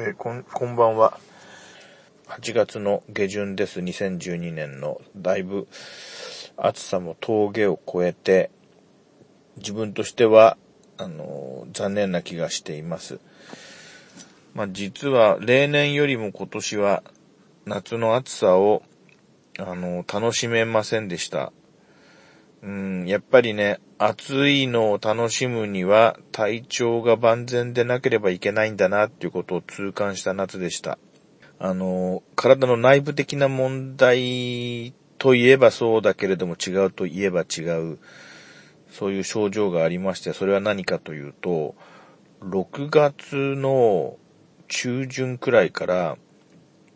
えーこん、こんばんは。8月の下旬です。2012年のだいぶ暑さも峠を越えて、自分としては、あのー残念な気がしています。まあ、実は例年よりも今年は夏の暑さを、あのー楽しめませんでした。うん、やっぱりね、暑いのを楽しむには体調が万全でなければいけないんだなっていうことを痛感した夏でした。あの、体の内部的な問題といえばそうだけれども違うといえば違う、そういう症状がありまして、それは何かというと、6月の中旬くらいから、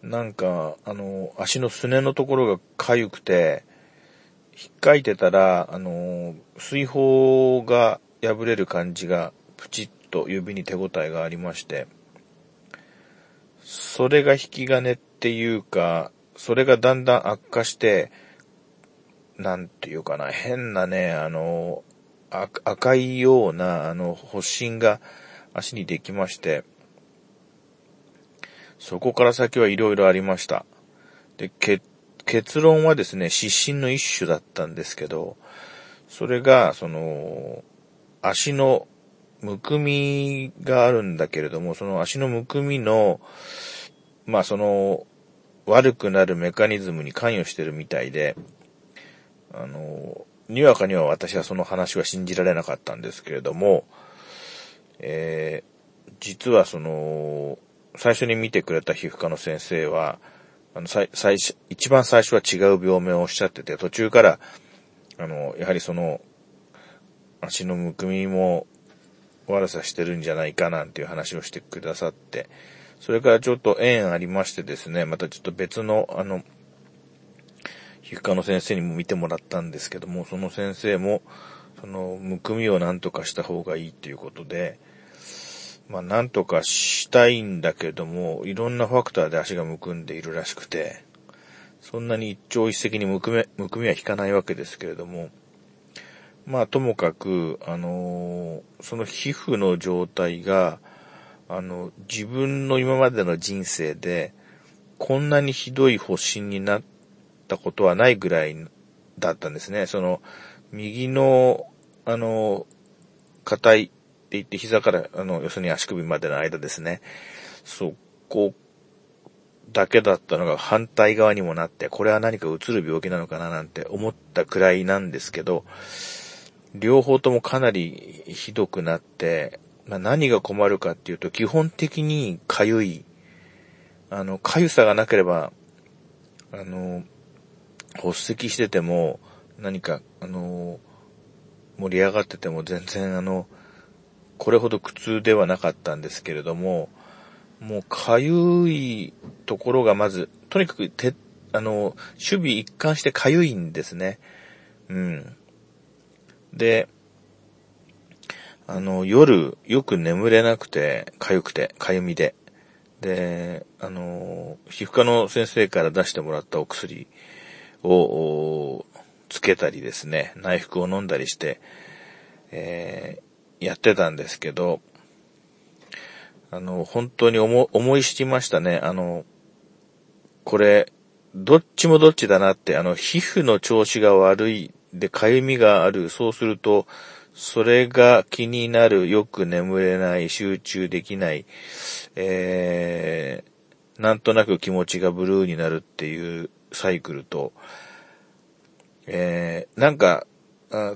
なんか、あの、足のすねのところが痒くて、引っかいてたら、あの、水泡が破れる感じが、プチッと指に手応えがありまして、それが引き金っていうか、それがだんだん悪化して、なんていうかな、変なね、あの、あ赤いような、あの、発疹が足にできまして、そこから先はいろいろありました。で、け結論はですね、湿疹の一種だったんですけど、それが、その、足のむくみがあるんだけれども、その足のむくみの、まあその、悪くなるメカニズムに関与してるみたいで、あの、にわかには私はその話は信じられなかったんですけれども、えー実はその、最初に見てくれた皮膚科の先生は、あの、最、最初、一番最初は違う病名をおっしゃってて、途中から、あの、やはりその、足のむくみも悪さしてるんじゃないかなんていう話をしてくださって、それからちょっと縁ありましてですね、またちょっと別の、あの、皮膚科の先生にも見てもらったんですけども、その先生も、その、むくみをなんとかした方がいいっていうことで、まあ、なんとかしたいんだけども、いろんなファクターで足がむくんでいるらしくて、そんなに一朝一夕にむくみ、むくみは引かないわけですけれども、まあ、ともかく、あのーその皮膚の状態が、あの、自分の今までの人生で、こんなにひどい発疹になったことはないぐらいだったんですね。その、右の、あの、硬いって言って膝から、あの、要するに足首までの間ですね。そこだけだったのが反対側にもなって、これは何かうつる病気なのかななんて思ったくらいなんですけど、両方ともかなりひどくなって、まあ、何が困るかっていうと、基本的に痒い。あの、痒さがなければ、あの、発石してても、何か、あの、盛り上がってても全然あの、これほど苦痛ではなかったんですけれども、もう痒いところがまず、とにかくて、あの、守備一貫して痒いんですね。うん。で、あの、夜、よく眠れなくて、痒くて、痒みで。で、あの、皮膚科の先生から出してもらったお薬を、つけたりですね、内服を飲んだりして、えーやってたんですけど、あの、本当に思思い知りましたね。あの、これ、どっちもどっちだなって、あの、皮膚の調子が悪い、で、痒みがある、そうすると、それが気になる、よく眠れない、集中できない、えー、なんとなく気持ちがブルーになるっていうサイクルと、えー、なんか、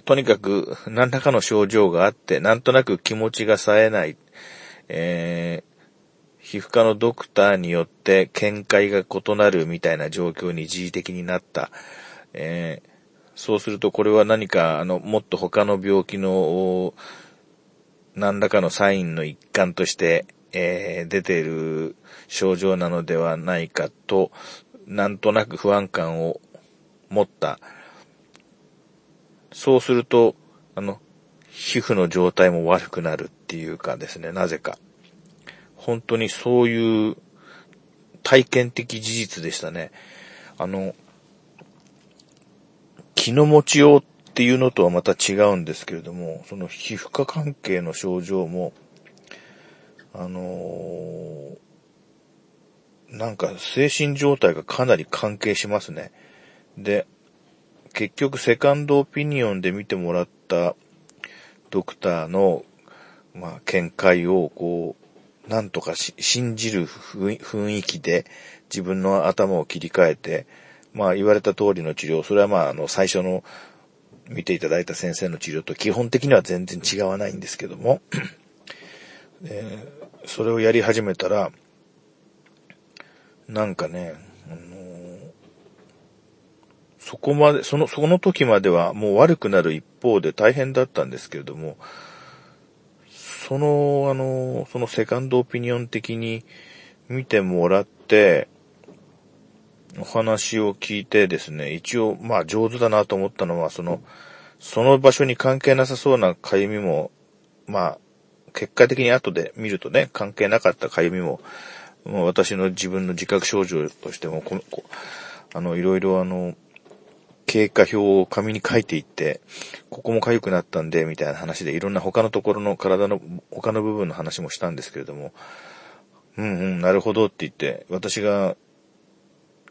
とにかく何らかの症状があって、なんとなく気持ちが冴えない、えー、皮膚科のドクターによって見解が異なるみたいな状況に一時的になった。えーそうするとこれは何か、あの、もっと他の病気の何らかのサインの一環として、えー出ている症状なのではないかと、なんとなく不安感を持った。そうすると、あの、皮膚の状態も悪くなるっていうかですね、なぜか。本当にそういう体験的事実でしたね。あの、気の持ちようっていうのとはまた違うんですけれども、その皮膚科関係の症状も、あのーなんか精神状態がかなり関係しますね。で、結局セカンドオピニオンで見てもらったドクターの、まあ、見解をこう、なんとか信じる雰囲気で自分の頭を切り替えて、まあ言われた通りの治療、それはまああの最初の見ていただいた先生の治療と基本的には全然違わないんですけども、えー、それをやり始めたら、なんかね、あの、そこまで、その、その時まではもう悪くなる一方で大変だったんですけれども、その、あの、そのセカンドオピニオン的に見てもらって、お話を聞いてですね、一応、まあ上手だなと思ったのは、その、その場所に関係なさそうなかゆみも、まあ、結果的に後で見るとね、関係なかったかゆみも、もう私の自分の自覚症状としても、ここあの、いろいろあの、経過表を紙に書いていって、ここも痒くなったんで、みたいな話で、いろんな他のところの体の、他の部分の話もしたんですけれども、うんうん、なるほどって言って、私が、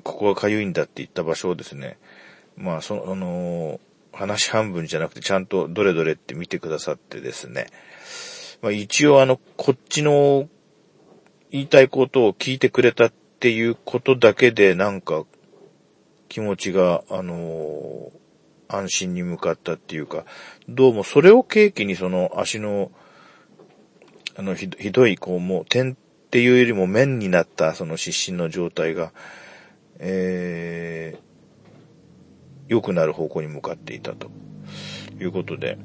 ここが痒いんだって言った場所をですね、まあ、その、あの、話半分じゃなくて、ちゃんとどれどれって見てくださってですね、まあ、一応あの、こっちの言いたいことを聞いてくれたっていうことだけで、なんか、気持ちが、あのー、安心に向かったっていうか、どうもそれを契機にその足の、あの、ひどい、こう、もう点っていうよりも面になったその湿疹の状態が、えー、良くなる方向に向かっていたということで、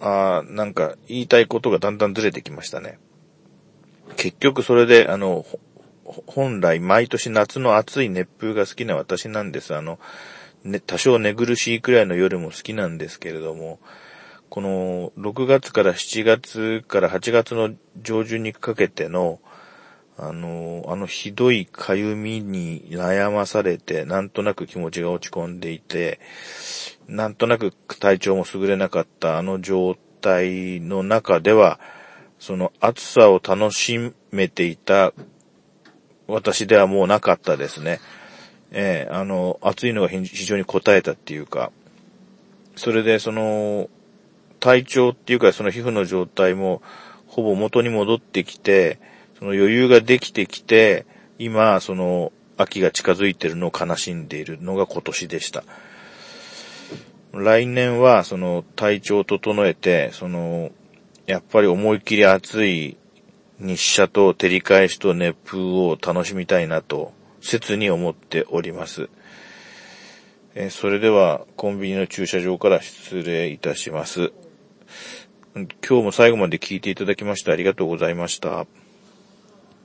ああ、なんか言いたいことがだんだんずれてきましたね。結局それで、あの、本来毎年夏の暑い熱風が好きな私なんです。あの、ね、多少寝苦しいくらいの夜も好きなんですけれども、この6月から7月から8月の上旬にかけての、あの、あのひどいかゆみに悩まされて、なんとなく気持ちが落ち込んでいて、なんとなく体調も優れなかったあの状態の中では、その暑さを楽しめていた私ではもうなかったですね。ええー、あの、暑いのが非常に応えたっていうか、それでその、体調っていうかその皮膚の状態もほぼ元に戻ってきて、その余裕ができてきて、今、その、秋が近づいてるのを悲しんでいるのが今年でした。来年は、その、体調を整えて、その、やっぱり思いっきり暑い日射と照り返しと熱風を楽しみたいなと、切に思っております。えそれでは、コンビニの駐車場から失礼いたします。今日も最後まで聞いていただきましてありがとうございました。